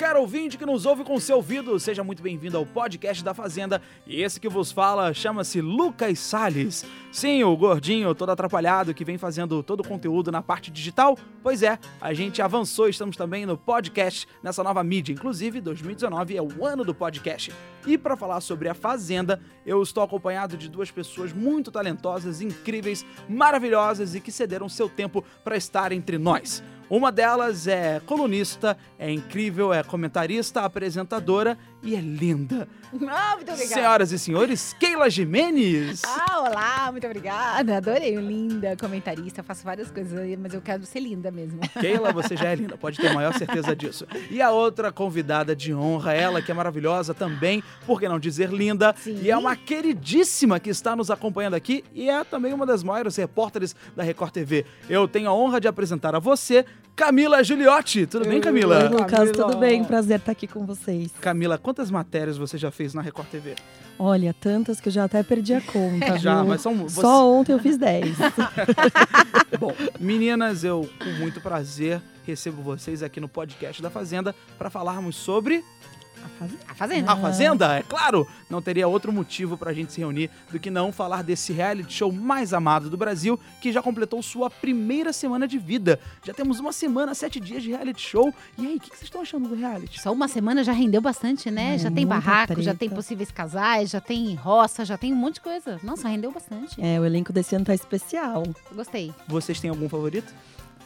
caro ouvinte que nos ouve com seu ouvido, seja muito bem-vindo ao podcast da Fazenda. E esse que vos fala chama-se Lucas Salles. Sim, o gordinho todo atrapalhado que vem fazendo todo o conteúdo na parte digital. Pois é, a gente avançou, estamos também no podcast, nessa nova mídia. Inclusive, 2019 é o ano do podcast. E para falar sobre a Fazenda, eu estou acompanhado de duas pessoas muito talentosas, incríveis, maravilhosas e que cederam seu tempo para estar entre nós. Uma delas é colunista, é incrível, é comentarista, apresentadora e é linda. Ah, muito obrigada. Senhoras e senhores, Keila Jimenez. Ah, olá, muito obrigada. Adorei, linda, comentarista, faço várias coisas, aí, mas eu quero ser linda mesmo. Keila, você já é linda, pode ter maior certeza disso. E a outra convidada de honra, ela que é maravilhosa também, por que não dizer linda, Sim. e é uma queridíssima que está nos acompanhando aqui e é também uma das maiores repórteres da Record TV. Eu tenho a honra de apresentar a você, Camila Giuliotti. Tudo bem, Camila? Oi, Lucas, Camila. tudo bem? Prazer estar aqui com vocês. Camila, quantas matérias você já fez na Record TV? Olha, tantas que eu já até perdi a conta, Já, mas são você- Só ontem eu fiz 10. Bom, meninas, eu com muito prazer recebo vocês aqui no podcast da Fazenda para falarmos sobre A A fazenda. a Fazenda, é claro. Não teria outro motivo pra gente se reunir do que não falar desse reality show mais amado do Brasil, que já completou sua primeira semana de vida. Já temos uma semana, sete dias de reality show. E aí, o que que vocês estão achando do reality? Só uma semana já rendeu bastante, né? É, já tem barraco, já treta. tem possíveis casais, já tem roça, já tem um monte de coisa. Nossa, rendeu bastante. É, o elenco desse ano tá especial. Gostei. Vocês têm algum favorito?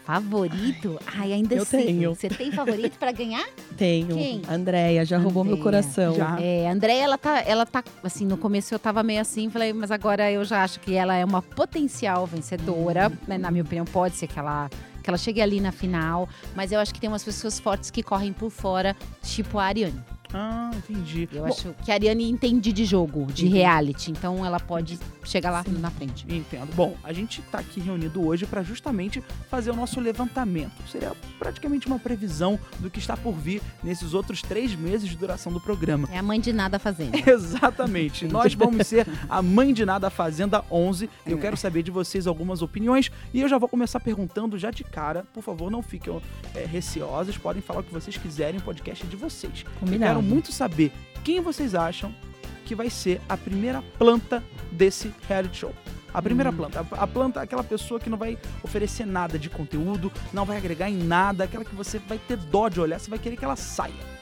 Favorito? Ai, ainda Eu sei. tenho. Você tem favorito pra ganhar? Tenho. Quem? Andréia, já roubou meu coração. Já. É, a Andréia, ela tá, ela tá, assim, no começo eu tava meio assim, falei, mas agora eu já acho que ela é uma potencial vencedora, né? Na minha opinião, pode ser que ela, que ela chegue ali na final, mas eu acho que tem umas pessoas fortes que correm por fora, tipo a Ariane. Ah, entendi. Eu Bom, acho que a Ariane entende de jogo, de Entendi. reality, então ela pode chegar lá na frente. Entendo. Bom, a gente tá aqui reunido hoje para justamente fazer o nosso levantamento. Seria praticamente uma previsão do que está por vir nesses outros três meses de duração do programa. É a mãe de nada fazendo. Exatamente. Nós vamos ser a Mãe de Nada Fazenda 11. E eu quero saber de vocês algumas opiniões. E eu já vou começar perguntando já de cara. Por favor, não fiquem é, receosas. Podem falar o que vocês quiserem. O podcast é de vocês. Combinado. Muito saber quem vocês acham que vai ser a primeira planta desse reality show. A primeira Hum. planta. A, a planta aquela pessoa que não vai oferecer nada de conteúdo, não vai agregar em nada, aquela que você vai ter dó de olhar, você vai querer que ela saia.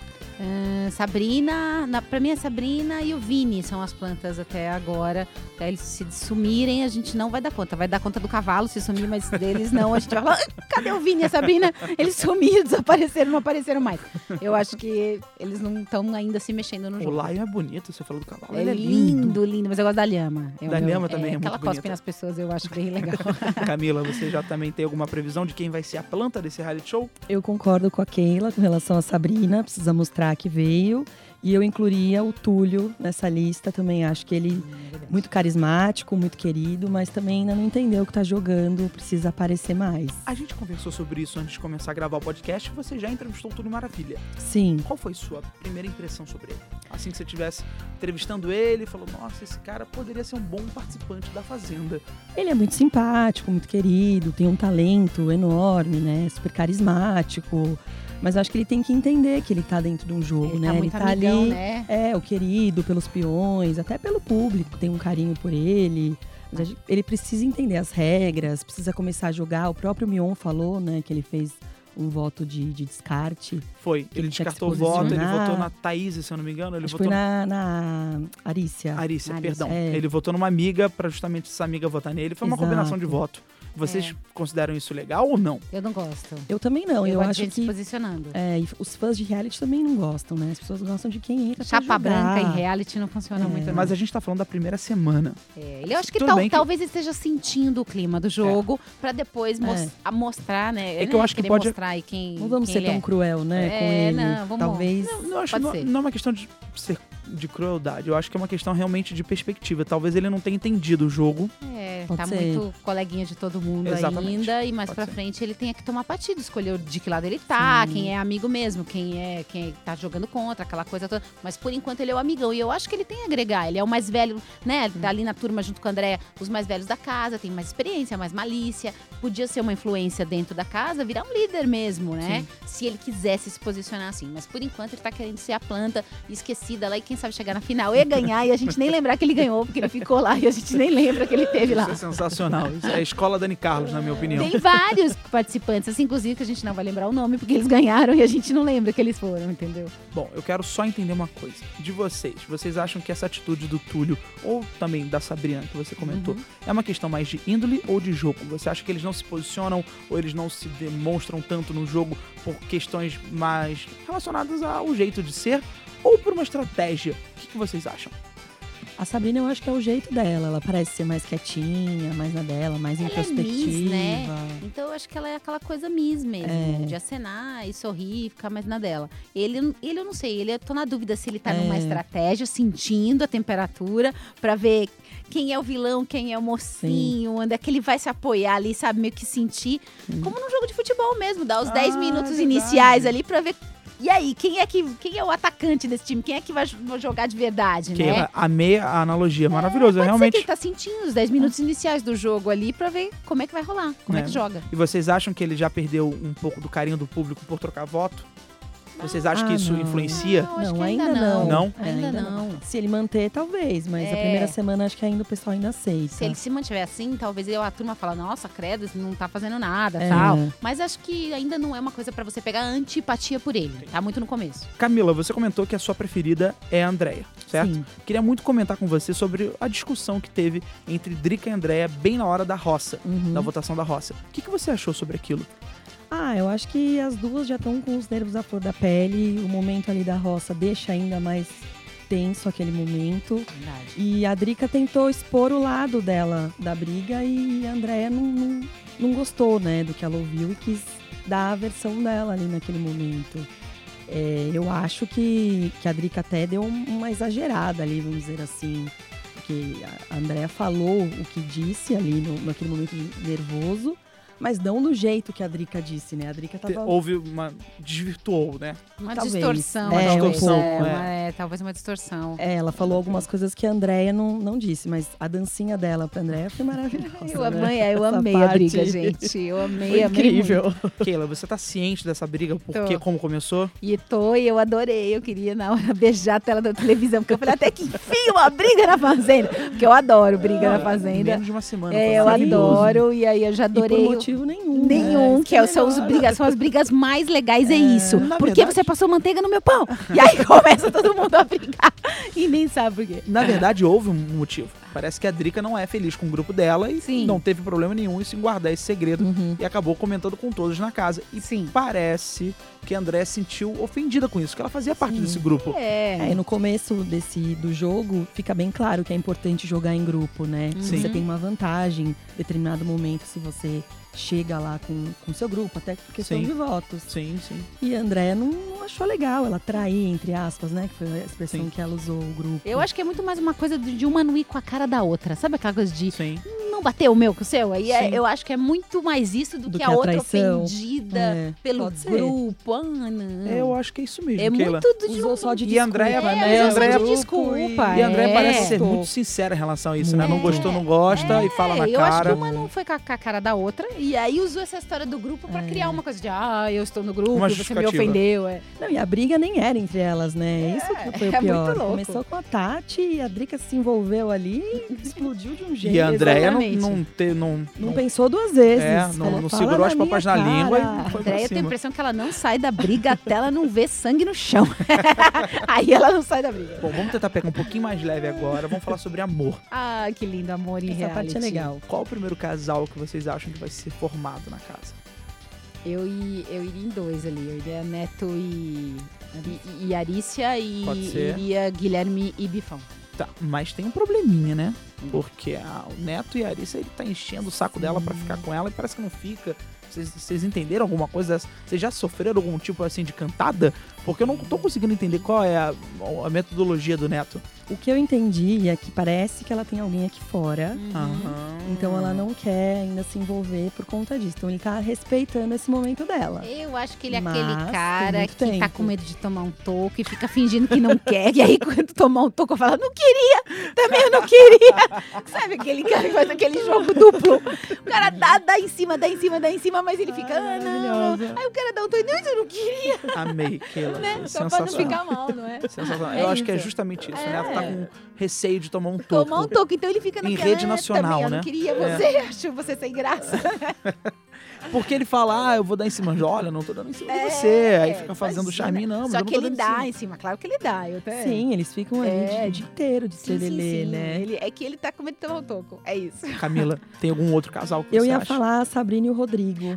Sabrina, na, pra mim é Sabrina e o Vini são as plantas até agora. Até eles se sumirem, a gente não vai dar conta. Vai dar conta do cavalo se sumir, mas deles não. A gente vai falar, "Ah, cadê o Vini e a Sabrina? Eles sumiram, desapareceram, não apareceram mais. Eu acho que eles não estão ainda se mexendo no O jogo. Lion é bonito, você falou do cavalo. É ele é lindo, lindo, mas eu gosto da lhama. É o Da lhama também é Aquela muito cospe bonita. nas pessoas eu acho bem legal. Camila, você já também tem alguma previsão de quem vai ser a planta desse reality show? Eu concordo com a Keila com relação a Sabrina, precisa mostrar que veio. E eu incluiria o Túlio nessa lista, também acho que ele muito carismático, muito querido, mas também ainda não entendeu que tá jogando, precisa aparecer mais. A gente conversou sobre isso antes de começar a gravar o podcast. Você já entrevistou o Túlio Maravilha. Sim, Qual foi sua primeira impressão sobre ele? Assim que você estivesse entrevistando ele, falou: Nossa, esse cara poderia ser um bom participante da Fazenda. Ele é muito simpático, muito querido, tem um talento enorme, né? Super carismático. Mas eu acho que ele tem que entender que ele tá dentro de um jogo, Ele né? tá ele tá amigão, ali. né? É, o querido pelos peões, até pelo público, tem um carinho por ele. Mas ele precisa entender as regras, precisa começar a jogar. O próprio Mion falou, né, que ele fez um voto de, de descarte. Foi, ele ele descartou o voto, ele votou na Thaís, se eu não me engano. Ele Acho votou foi na, na Arícia. Arícia, Arícia. perdão. É. Ele votou numa amiga pra justamente essa amiga votar nele. Foi uma Exato. combinação de voto. Vocês É. consideram isso legal ou não? Eu não gosto. Eu também não, eu, gosto de acho gente se que. posicionando. É, e os fãs de reality também não gostam, né? As pessoas gostam de quem entra pra Chapa jogar. branca em reality não funciona É. muito. não. Mas a gente tá falando da primeira semana. É, ele- eu acho que, tal- que- talvez ele esteja sentindo o clima do jogo pra depois mos- É. a mostrar, né? É que eu acho que pode- mostrar quem, Não vamos quem ser tão é. cruel, né? com É, ele. não, vamos- Talvez. Não, não, acho, Pode não, ser. não é uma questão de ser de crueldade. Eu acho que é uma questão realmente de perspectiva. Talvez ele não tenha entendido o jogo. É. Pode tá ser. muito coleguinha de todo mundo Exatamente. ainda. E mais Pode pra ser. frente ele tenha que tomar partido, escolher de que lado ele tá, Sim. quem é amigo mesmo, quem é quem tá jogando contra, aquela coisa toda. Mas por enquanto ele é o amigão. E eu acho que ele tem a agregar. Ele é o mais velho, né? Tá ali na turma junto com o André, os mais velhos da casa, tem mais experiência, mais malícia. Podia ser uma influência dentro da casa, virar um líder mesmo, né? Se ele quisesse se posicionar assim. Mas por enquanto ele tá querendo ser a planta esquecida lá e quem sabe chegar na final e ganhar e a gente nem lembrar que ele ganhou, porque ele ficou lá e a gente nem lembra que ele teve lá. Sensacional. Isso é a escola Dani Carlos, na minha opinião. Tem vários participantes, assim, inclusive que a gente não vai lembrar o nome, porque eles ganharam e a gente não lembra que eles foram, entendeu? Bom, eu quero só entender uma coisa. De vocês, vocês acham que essa atitude do Túlio, ou também da Sabrina, que você comentou, Uhum. é uma questão mais de índole ou de jogo? Você acha que eles não se posicionam ou eles não se demonstram tanto no jogo por questões mais relacionadas ao jeito de ser ou por uma estratégia? O que, que vocês acham? A Sabrina, eu acho que é o jeito dela. Ela parece ser mais quietinha, mais na dela, mais Ela é Miss, introspectiva. né? Então eu acho que ela é aquela coisa Miss mesmo, É. de acenar e sorrir, ficar mais na dela. Ele, ele eu não sei, ele eu tô na dúvida se ele tá É. numa estratégia, sentindo a temperatura, pra ver quem é o vilão, quem é o mocinho, onde é que ele vai se apoiar ali, sabe, meio que sentir, como num jogo de futebol mesmo, dar os Ah, 10 minutos verdade. iniciais ali pra ver e aí, quem é que quem é o atacante desse time? Quem é que vai jogar de verdade, Que né? amei a analogia, maravilhoso, Pode ser que realmente. ele tá sentindo os 10 minutos iniciais do jogo ali pra ver como é que vai rolar, como é, É. que joga. E vocês acham que ele já perdeu um pouco do carinho do público por trocar voto? Vocês acham que Ah, isso não. influencia? Não, que ainda ainda não. Não? Ainda não. Se ele manter, talvez, mas a É. primeira semana acho que ainda o pessoal ainda aceita. Se ele se mantiver assim, talvez eu, a turma fala, nossa, credo, não tá fazendo nada, É. tal. Mas acho que ainda não é uma coisa pra você pegar antipatia por ele. Tá muito no começo. Camila, você comentou que a sua preferida é a Andrea, certo? Sim. Queria muito comentar com você sobre a discussão que teve entre Drica e Andrea bem na hora da roça, Uhum. da votação da roça. O que, que você achou sobre aquilo? Ah, eu acho que as duas já estão com os nervos à flor da pele. O momento ali da roça deixa ainda mais tenso aquele momento. Verdade. E a Drica tentou expor o lado dela da briga e a Andrea não, não, não gostou, né, do que ela ouviu e quis dar a versão dela ali naquele momento. É, eu acho que, que a Drica até deu um- uma exagerada ali, vamos dizer assim. Porque a Andrea falou o que disse ali no, naquele momento nervoso, mas não do jeito que a Drica disse, né? A Drica tava. Houve uma. desvirtuou, né? Uma Talvez. distorção. Uma talvez. distorção, É, é. uma- é, talvez uma distorção. É, ela falou algumas coisas que a Andrea não, não disse, mas a dancinha dela pra Andrea foi maravilhosa. Eu, né? amei, eu amei a briga, gente. Eu amei, Foi amei incrível. Keila, você tá ciente dessa briga? Porque Tô. como começou? E tô, e eu adorei. Eu queria na hora beijar a tela da televisão, porque eu falei até que enfim uma briga na fazenda. Porque eu adoro briga na fazenda. Menos de uma semana. É, eu adoro, e aí eu já E por adorei. Motivo nenhum. Nenhum, né? que é, são, os brigas, são as brigas mais legais, é, isso. na Por que verdade- você passou manteiga no meu pão? E aí começa todo mundo a brigar e nem sabe por quê. Na verdade, houve um motivo. Parece que a Drica não é feliz com o grupo dela e Sim. não teve problema nenhum em se guardar esse segredo. Uhum. E acabou comentando com todos na casa. E Sim. parece que a André se sentiu ofendida com isso, que ela fazia parte Sim. desse grupo. É, e no começo desse do jogo fica bem claro que é importante jogar em grupo, né? Sim. Você tem uma vantagem em determinado momento se você chega lá com o seu grupo, até por questão Sim. de votos. Sim, sim. E a Andrea não, não achou legal ela trair, entre aspas, né? Que foi a expressão Sim. que ela usou o grupo. Eu acho que é muito mais uma coisa de uma não ir com a cara da outra. Sabe aquela coisa de Sim. não bater o meu com o seu? Aí é- eu acho que é muito mais isso do, Do que, que a a outra traição. ofendida É, pelo grupo. Ah, não. Eu acho que é isso mesmo, é Keila. muito de Usou só de E a Andrea- desculpa, É, né? e a usou Andrea- de desculpa. E a André é. parece ser muito sincera em relação a isso, né? Não É. gostou, não gosta e fala na É, eu acho cara. que uma não foi com a, com a cara da outra. E aí usou essa história do grupo pra É. criar uma coisa de ah, eu estou no grupo, você me ofendeu. É. Não, e a briga nem era entre elas, né? Isso que foi é o pior. muito louco. Começou com a Tati e a Drica se envolveu ali e explodiu de um jeito. E a Andréia não, não, te, não, Não não- pensou duas vezes. É, não- não "Fala segurou as papas na língua e cara." foi Andréia, tenho a impressão que ela não sai da briga até ela não ver sangue no chão. aí ela não sai da briga. Bom, vamos tentar pegar um pouquinho mais leve agora. Vamos falar sobre amor. Ah, que lindo amor em Essa reality. parte é legal. Qual o primeiro casal que vocês acham que vai ser formado na casa? Eu, i- eu iria em dois ali. Eu iria Neto e, e, e Arícia e iria Guilherme e Bifão. Tá, mas tem um probleminha, né? Porque a- o Neto e a Arissa, ele tá enchendo o saco dela pra ficar com ela e parece que não fica. Vocês- entenderam alguma coisa dessa? Vocês já sofreram algum tipo assim de cantada? Porque eu não tô conseguindo entender qual é a, a metodologia do Neto. O que eu entendi é que parece que ela tem alguém aqui fora. Uhum. Aham. Então ela não quer ainda se envolver por conta disso. Então ele tá respeitando esse momento dela. Eu acho que ele é Mas aquele cara que tá tempo. com medo de tomar um toco e fica fingindo que não quer. E aí, quando tomar um toco, eu falo, não queria, também eu não queria. Sabe aquele cara que faz aquele jogo duplo? O cara dá, dá em cima, dá em cima, dá em cima, mas ele fica, ah, não. Aí o cara dá um toco, não, eu não queria, Amei, Keila. né? Só pra não ficar mal, não é? Sensacional. É eu acho que é justamente isso. O É. Neto tá com receio de tomar um toco. Tomar um toco, então ele fica Em naquela, rede "Ah, nacional, também, eu né? não queria É. você, acho você sem graça. Porque ele fala, ah, eu vou dar em cima. Olha, não tô dando em cima É, de você. Aí fica fazendo imagina. charminho, não, mas Só que ele dando em dá cima. em cima, claro que ele dá. Eu até... Sim, eles ficam ali É, o dia inteiro de trelelê, né? Ele, é que ele tá com medo de tomar um toco. É isso. Camila, tem algum outro casal que Eu você ia acha? falar a Sabrina e o Rodrigo.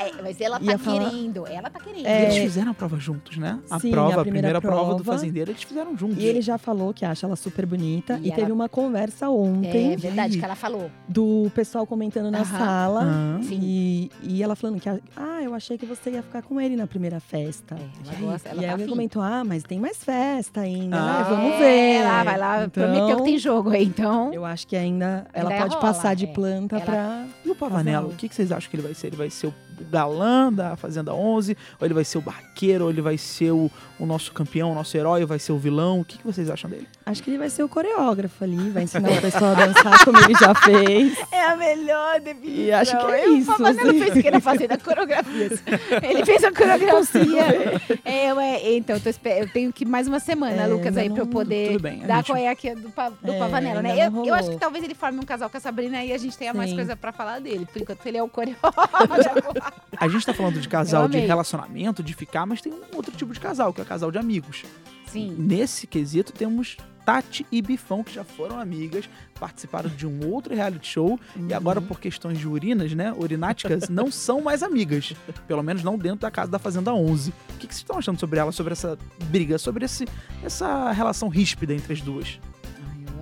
É, mas ela tá falar- querendo. Ela tá querendo. E É. eles fizeram a prova juntos, né? A Sim, prova, a a primeira primeira prova, do prova. fazendeiro, eles fizeram juntos. E ele já falou que acha ela super bonita. E E, ela- teve uma conversa ontem É verdade aí? que ela falou. do pessoal comentando na sala. Sim. E, e ela falando que, ah, eu achei que você ia ficar com ele na primeira festa. É, ela gosta, ela e tá comentou, ah, mas tem mais festa ainda, Ah. né? Vamos É, ver. Lá, vai lá. Então, Prometeu que tem jogo aí, então. Eu acho que ainda ela Ainda pode rola, passar de é. planta Ela- pra. O Pavanello, o que, que vocês acham que ele vai ser? Ele vai ser o galã da Fazenda 11? Ou ele vai ser o barqueiro? Ou ele vai ser o, o nosso campeão, o nosso herói? Ou vai ser o vilão? O que, que vocês acham dele? Acho que ele vai ser o coreógrafo ali, vai ensinar o pessoal a dançar como ele já fez. É a melhor definição. E acho que é Eu- isso, O Pavanello assim. fez o que na Fazenda? Coreografias. Ele fez a coreografia. É, eu, é, então, eu, eu tenho que mais uma semana, É, Lucas, aí pra eu não- poder bem, a dar gente- qual é aqui do, pa, do É, Pavanello, né? Eu, não eu acho que talvez ele forme um casal com a Sabrina e a gente tenha mais Sim. coisa pra falar dele. Por enquanto, ele é o coreógrafo. A gente tá falando de casal de relacionamento, de ficar, mas tem um outro tipo de casal, que é o casal de amigos. Sim. Nesse quesito, temos Tati e Bifão, que já foram amigas, participaram de um outro reality show e agora, por questões de urinas, né, urináticas, não são mais amigas. Pelo menos não dentro da casa da Fazenda 11. O que, que vocês estão achando sobre ela, sobre essa briga, sobre esse, essa relação ríspida entre as duas?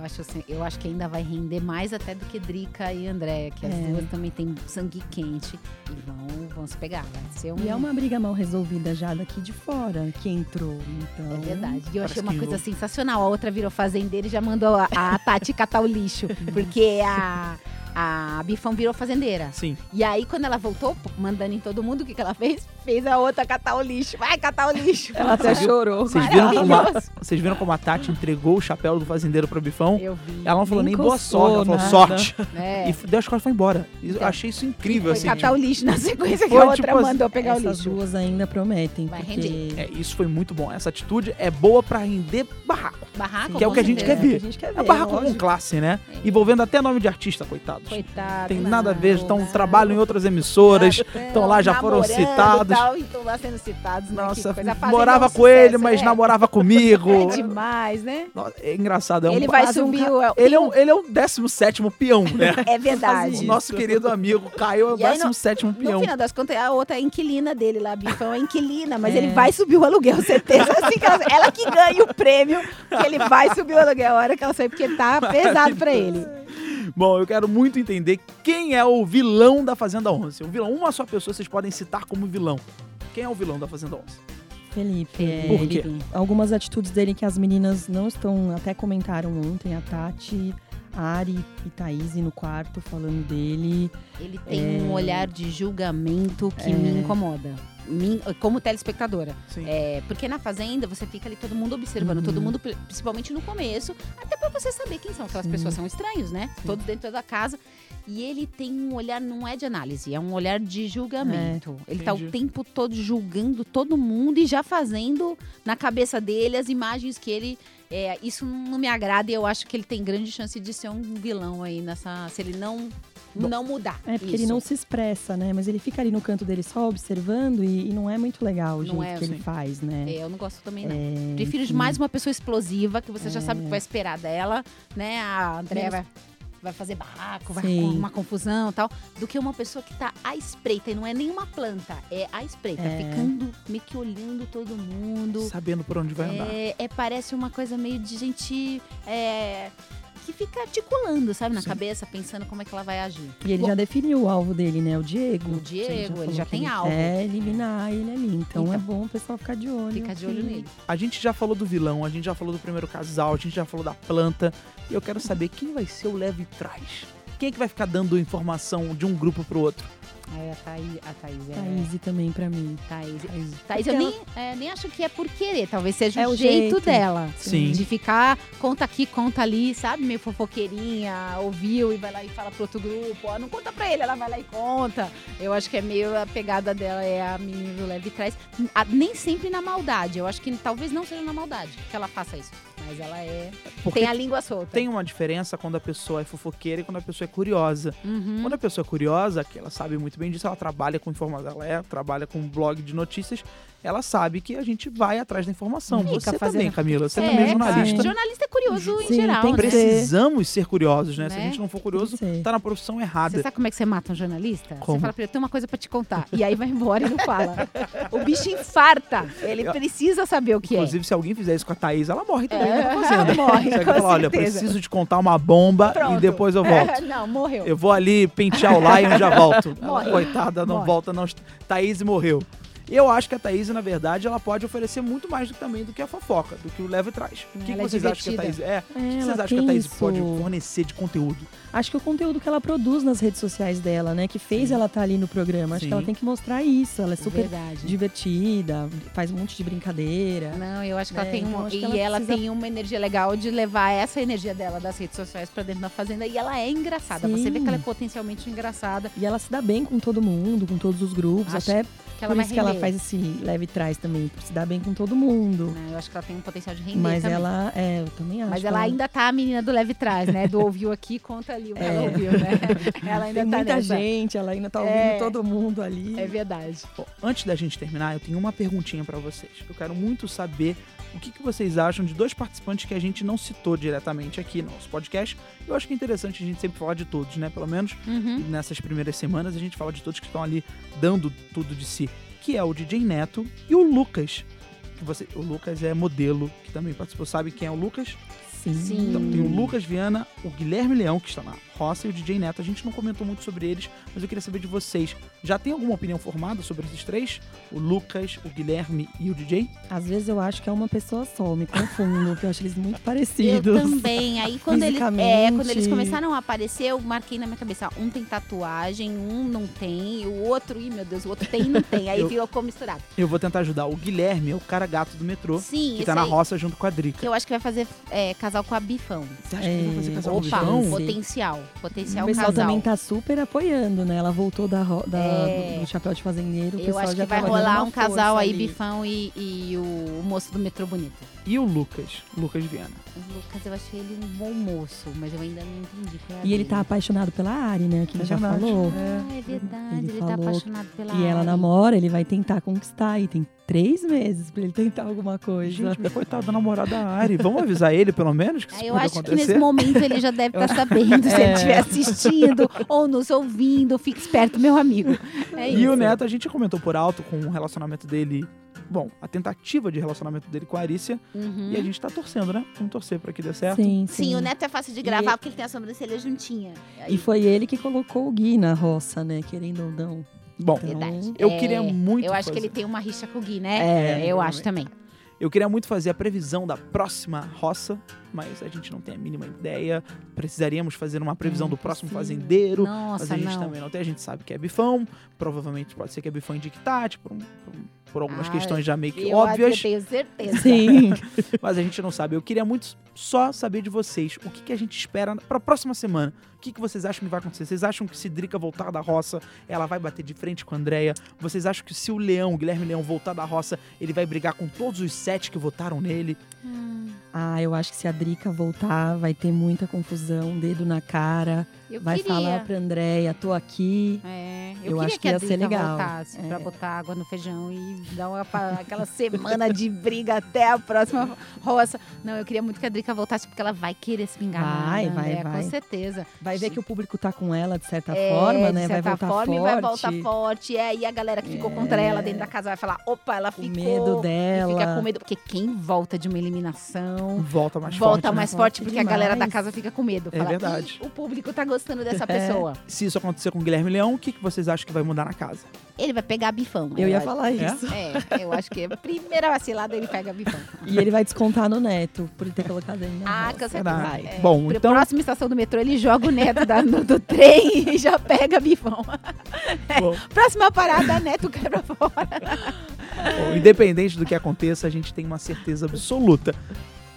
Acho, assim, eu acho que ainda vai render mais até do que Drica e Andréia, que as É. duas também têm sangue quente e vão, vão se pegar. Vai ser um... E é uma briga mal resolvida já daqui de fora, que entrou. Então. É verdade. E eu Parece achei uma coisa sensacional. A outra virou fazendeira e já mandou a, a Tati catar o lixo. Porque a, a Bifão virou fazendeira. Sim. E aí, quando ela voltou, mandando em todo mundo, o que, que ela fez? Fez a outra catar o lixo. Vai catar o lixo. Ela até chorou. Vocês viram, como a, vocês viram como a Tati entregou o chapéu do fazendeiro pro Bifão? Eu vi. Ela não falou nem, Nem boa sorte, ela falou nada. sorte. É. E deu as costas e foi embora. E Eu Então, achei isso incrível, Foi assim. catar o lixo na sequência que Foi, a outra tipo assim, mandou pegar o Essas lixo. duas ainda prometem. Vai porque render. É, isso foi muito bom. Essa atitude é boa pra render barraco. Barraco, Que é o que a gente certeza. quer ver. É o que a gente quer É ver, barraco com classe, né? É. Envolvendo até nome de artista, coitados. Coitado. Tem não, nada a ver, estão trabalham em outras emissoras, estão lá, já foram citados. tal, estão lá sendo citados. né? Nossa, morava um com ele, sucesso, mas é. namorava comigo. É demais, né? É engraçado. É um, ele vai um subir ca- o. Ele é, um, ele é um 17 peão, né? É verdade. O nosso querido amigo Caio é o E aí, no- 17 No peão. final das contas, a outra é inquilina dele lá, Bifão é inquilina, mas É. ele vai subir o aluguel, certeza. Assim ela, ela que ganha o prêmio, porque ele vai subir o aluguel a hora que ela sair, porque tá pesado pra ele. Bom, eu quero muito entender quem é o vilão da Fazenda 11. O vilão, uma só pessoa vocês podem citar como vilão. Quem é o vilão da Fazenda 11? Felipe, é, Por quê? algumas atitudes dele que as meninas não estão, até comentaram ontem, a Tati, a Ari e Thaís no quarto falando dele. Ele tem um olhar de julgamento que me incomoda. Como telespectadora. Sim. É, porque na fazenda você fica ali todo mundo observando, Uhum. todo mundo, pri- principalmente no começo, até pra você saber quem são. Aquelas Sim. pessoas são estranhos, né? Todos dentro da casa. E ele tem um olhar, não é de análise, é um olhar de julgamento. ele tá o tempo todo julgando todo mundo e já fazendo na cabeça dele as imagens que ele. é, isso não me agrada e eu acho que ele tem grande chance de ser um vilão aí nessa. Se ele não, não mudar. É porque ele isso. não se expressa, né? Mas ele fica ali no canto dele só observando e, e não é muito legal o Não jeito é, que sim. ele faz, né? É, eu não gosto também, não. É, Prefiro enfim. mais uma pessoa explosiva, que você já sabe o É. que vai esperar dela, né? A Andréia Menos- vai, vai fazer barraco, vai Sim. com uma confusão e tal, do que uma pessoa que tá à espreita. E não é nenhuma planta, é à espreita, É. ficando meio que olhando todo mundo. Sabendo por onde vai andar. É, é, parece uma coisa meio de gente. é, que fica articulando, sabe, na Sim. cabeça, pensando como é que ela vai agir. E ele já definiu o alvo dele, né? O Diego. O Diego, ele falou já tem ele alvo. É eliminar ele ali. Então, Então. é bom o pessoal ficar de olho. Fica de olho que- nele. A gente já falou do vilão, a gente já falou do primeiro casal, a gente já falou da planta. E eu quero saber quem vai ser o leve trás. Quem é que vai ficar dando informação de um grupo pro outro? Aí a Thaís, a Thaís é... Thaís também pra mim. Thaís. Thaís. Thaís, eu nem, é, nem acho que é por querer, talvez seja É o jeito, jeito. dela. Sim. De ficar, conta aqui, conta ali, sabe? Meio fofoqueirinha, ouviu e vai lá e fala pro outro grupo. Ó, não conta pra ele, ela vai lá e conta. Eu acho que é meio a pegada dela, é a menina do leve trás. A- nem sempre na maldade. Eu acho que talvez não seja na maldade que ela faça isso. Mas ela é. Porque tem a língua solta. tem uma diferença quando a pessoa é fofoqueira e quando a pessoa é curiosa. Uhum. Quando a pessoa é curiosa, que ela sabe muito bem disso, ela trabalha com informação, ela é, trabalha com um blog de notícias, ela sabe que a gente vai atrás da informação. Fica Você fazendo- também, Camila, você é, também é jornalista. jornalista é curioso em Sim, geral, tem né? Precisamos ser curiosos, né? Se a Né? gente não for curioso, tá na profissão errada. Você sabe como é que você mata um jornalista? Como? Você fala pra ele, tem uma coisa pra te contar. E aí vai embora e não fala. O bicho infarta. Ele precisa saber o que Inclusive, se alguém fizer isso com a Thaís, ela morre também É, na fazenda. morre, Você falar, olha, preciso te contar uma bomba e Pronto. depois eu volto. não, morreu. Eu vou ali pentear o Lion e já volto. Morre. coitada, não Morre. volta não. Thaís morreu. Eu acho que a Thaís, na verdade, ela pode oferecer muito mais do, também do que a fofoca, do que o leva e traz. O que, que é vocês acham que a Thaís... É, o que É, vocês acham que a Thaís isso. pode fornecer de conteúdo? Acho que o conteúdo que ela produz nas redes sociais dela, né? Que fez Sim. ela estar ali no programa. Acho Sim. que ela tem que mostrar isso. Ela é super Verdade. divertida, faz um monte de brincadeira. Não, eu acho que ela É, tem então e ela, ela precisa- tem uma energia legal de levar essa energia dela das redes sociais pra dentro da fazenda e ela é engraçada. Você vê Sim. que ela é potencialmente engraçada, E ela se dá bem com todo mundo, com todos os grupos. Acho até que ela vai isso que ela render. faz esse leve trás também, por se dar bem com todo mundo. Né? Eu acho que ela tem um potencial de render Mas também. ela, é, eu também acho. Mas que ela ainda tá a menina do leve trás, né? Do ouviu aqui, conta ali o que ela É. ouviu, né? Ela ainda Tem tá muita nessa. gente, ela ainda tá ouvindo É. todo mundo ali. É verdade. Bom, antes da gente terminar, eu tenho uma perguntinha pra vocês. Eu quero muito saber o que, que vocês acham de dois participantes que a gente não citou diretamente aqui no nosso podcast. Eu acho que é interessante a gente sempre falar de todos, né? Pelo menos Uhum. nessas primeiras semanas a gente fala de todos que estão ali dando tudo de si, que é o DJ Neto e o Lucas. Que você, o Lucas é modelo, que também participou. Sabe quem é o Lucas? Sim. Sim. Então, tem o Lucas Viana, o Guilherme Leão, que está na roça, e o DJ Neto. A gente não comentou muito sobre eles, mas eu queria saber de vocês. Já tem alguma opinião formada sobre esses três? O Lucas, o Guilherme e o DJ? Às vezes eu acho que é uma pessoa só, eu me confundo, porque eu acho eles muito Eu parecidos. também. Aí quando eles, é, quando eles começaram a aparecer, eu marquei na minha cabeça. Um tem tatuagem, um não tem, e o outro, ih meu Deus, o outro tem e não tem. Aí Eu- ficou misturado. Eu vou tentar ajudar. O Guilherme é o cara gato do metrô, Sim, que tá na aí, roça junto com a Drica. que eu acho que vai fazer é, casal com a Bifão. Você acha que ele vai fazer É, casal com o Opa, Bifão? Sim. Potencial. Potencial o pessoal casal. também tá super apoiando, né? Ela voltou da, da- É. do, chapéu de fazendeiro. Eu acho que vai tava dando rolar um casal aí, ali. Bifão e, e o, o moço do metrô bonito. E o Lucas? Lucas Viana. O Lucas, eu achei ele um bom moço, mas eu ainda não entendi qual é E ele tá apaixonado pela Ari, né? Que ele É já verdade. falou. Ah, é verdade, Ele ele, tá apaixonado pela E ela Ari. namora, ele vai tentar conquistar. E tem três meses pra ele tentar alguma coisa. Gente, mas coitado da namorada da Ari. Vamos avisar ele, pelo menos, que isso Ah, eu pode acho que acontecer? nesse momento ele já deve estar sabendo, se ele É. estiver assistindo ou nos ouvindo. Fique esperto, meu amigo. É E isso. o Neto, a gente comentou por alto com o relacionamento dele. Bom, a tentativa de relacionamento dele com a Arícia. Uhum. E a gente tá torcendo, né? Vamos torcer pra que dê certo. Sim, Sim, sim. o Neto é fácil de gravar ele- porque ele tem a sobrancelha juntinha. E foi ele que colocou o Gui na roça, né? Querendo ou não. Bom, Então, eu É, queria muito Eu acho que fazer. ele tem uma rixa com o Gui, né? É, eu acho também. Eu queria muito fazer a previsão da próxima roça, mas a gente não tem a mínima ideia. Precisaríamos fazer uma previsão É, do próximo possível. fazendeiro. Nossa, Mas a gente não. também não tem, a gente sabe que é bifão. Provavelmente pode ser que é bifão por, um- por um- por algumas Ah, questões já meio que Eu, óbvias. eu tenho certeza. Sim. Mas a gente não sabe. Eu queria muito só saber de vocês. O que, que a gente espera pra próxima semana? O que, que vocês acham que vai acontecer? Vocês acham que se Drica voltar da roça, ela vai bater de frente com a Andrea? Vocês acham que se o Leão, o Guilherme Leão, voltar da roça, ele vai brigar com todos os sete que votaram nele? Hum, Ah, eu acho que se a Drica voltar, vai ter muita confusão, dedo na cara. Eu vai queria. falar pra Andréia, tô aqui. É, eu, Eu queria acho que, que a ia ser legal. voltasse pra É. botar água no feijão e dar uma, aquela semana de briga até a próxima roça. Não, eu queria muito que a Drica voltasse, porque ela vai querer se vingar. Vai, vai, né? vai. Com certeza. Vai ver que o público tá com ela de certa É, forma, de né? Vai certa voltar forma, forte. e vai voltar forte. É, e a galera que ficou contra ela dentro da casa vai falar: opa, ela O ficou. medo E dela. fica com medo. Porque quem volta de uma eliminação. Volta mais volta forte. né? mais forte porque a galera da demais. casa fica com medo. É Fala, verdade. "Ih, O público tá gostando dessa É. pessoa. Se isso acontecer com o Guilherme Leão, o que, que vocês acham que vai mudar na casa? Ele vai pegar bifão. Eu ia acho. falar É? isso. É, eu acho que a primeira vacilada ele pega bifão. E ele vai descontar no neto por ter colocado ele na Ah, com certeza. É, Bom, então- próxima estação do metrô, ele joga o neto da- no- do trem e já pega bifão. Bom, Próxima parada, neto quebra fora. bom, independente do que aconteça, a gente tem uma certeza absoluta.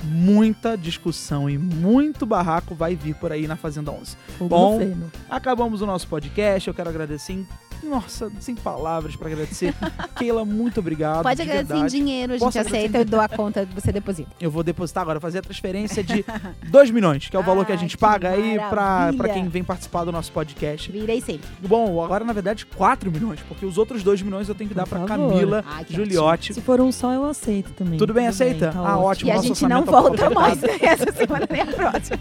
Muita discussão e muito barraco vai vir por aí na Fazenda 11. Fogo Bom. Acabamos o nosso podcast. Eu quero agradecer, nossa, sem palavras pra agradecer. Keila, muito obrigado. Pode de agradecer em verdade. dinheiro, a Posso gente agradecer aceita, eu dou a conta, você deposita. Eu vou depositar agora, fazer a transferência de 2 milhões, que é o valor que a gente que paga aí pra, maravilha. pra quem vem participar do nosso podcast. Virei sempre. Bom, agora na verdade 4 milhões, porque os outros 2 milhões eu tenho que dar favor. Camila que Juliotti. Se for um só, eu aceito também. Tudo bem, aceita? tá Ah, ótimo. E a gente não volta mais essa semana nem a próxima.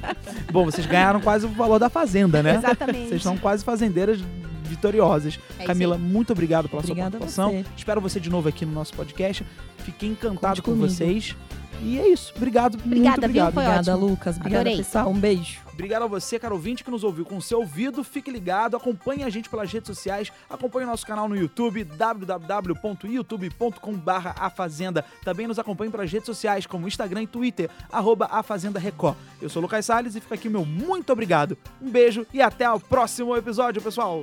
Bom, vocês ganharam quase o valor da fazenda, né? Exatamente. Vocês são quase fazendeiras vitoriosas. É Camila, aí. muito obrigado pela Obrigada sua participação. você. Espero você de novo aqui no nosso podcast. Fiquei encantado Conte com comigo. vocês. E é isso. Obrigado, muito Obrigada, viu? obrigado. Foi Obrigada, ótimo. Lucas. Obrigada, Adorei. pessoal. Um beijo. Obrigado a você, caro ouvinte, que nos ouviu com o seu ouvido. Fique ligado, acompanhe a gente pelas redes sociais, acompanhe o nosso canal no YouTube, www.youtube.com.br A Fazenda. Também nos acompanhe pelas redes sociais, como Instagram e Twitter, arroba A Fazenda Record. Eu sou o Lucas Salles e fica aqui o meu muito obrigado. Um beijo e até o próximo episódio, pessoal!